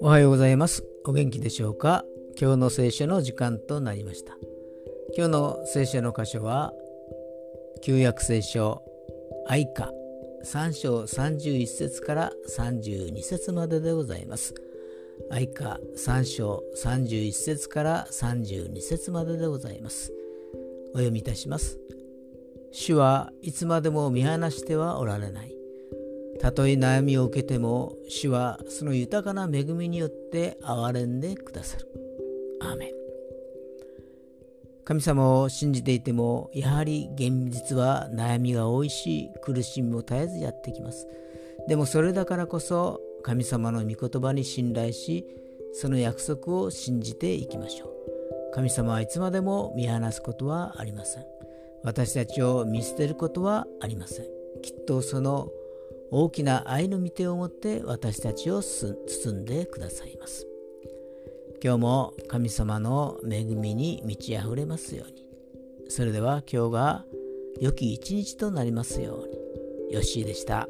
おはようございます。お元気でしょうか？今日の聖書の時間となりました。今日の聖書の箇所は旧約聖書愛歌3章31節から32節まででございます。愛歌3章31節から32節まででございます。お読みいたします。主はいつまでも見放してはおられないたとえ悩みを受けても主はその豊かな恵みによって憐れんでくださる。アーメン神様を信じていてもやはり現実は悩みが多いし苦しみも絶えずやってきます。でもそれだからこそ神様の御言葉に信頼しその約束を信じていきましょう。神様はいつまでも見放すことはありません。私たちを見捨てることはありません。きっとその大きな愛の御手をもって私たちを包んでくださいます。今日も神様の恵みに満ち溢れますように。それでは今日が良き一日となりますように。よッしーでした。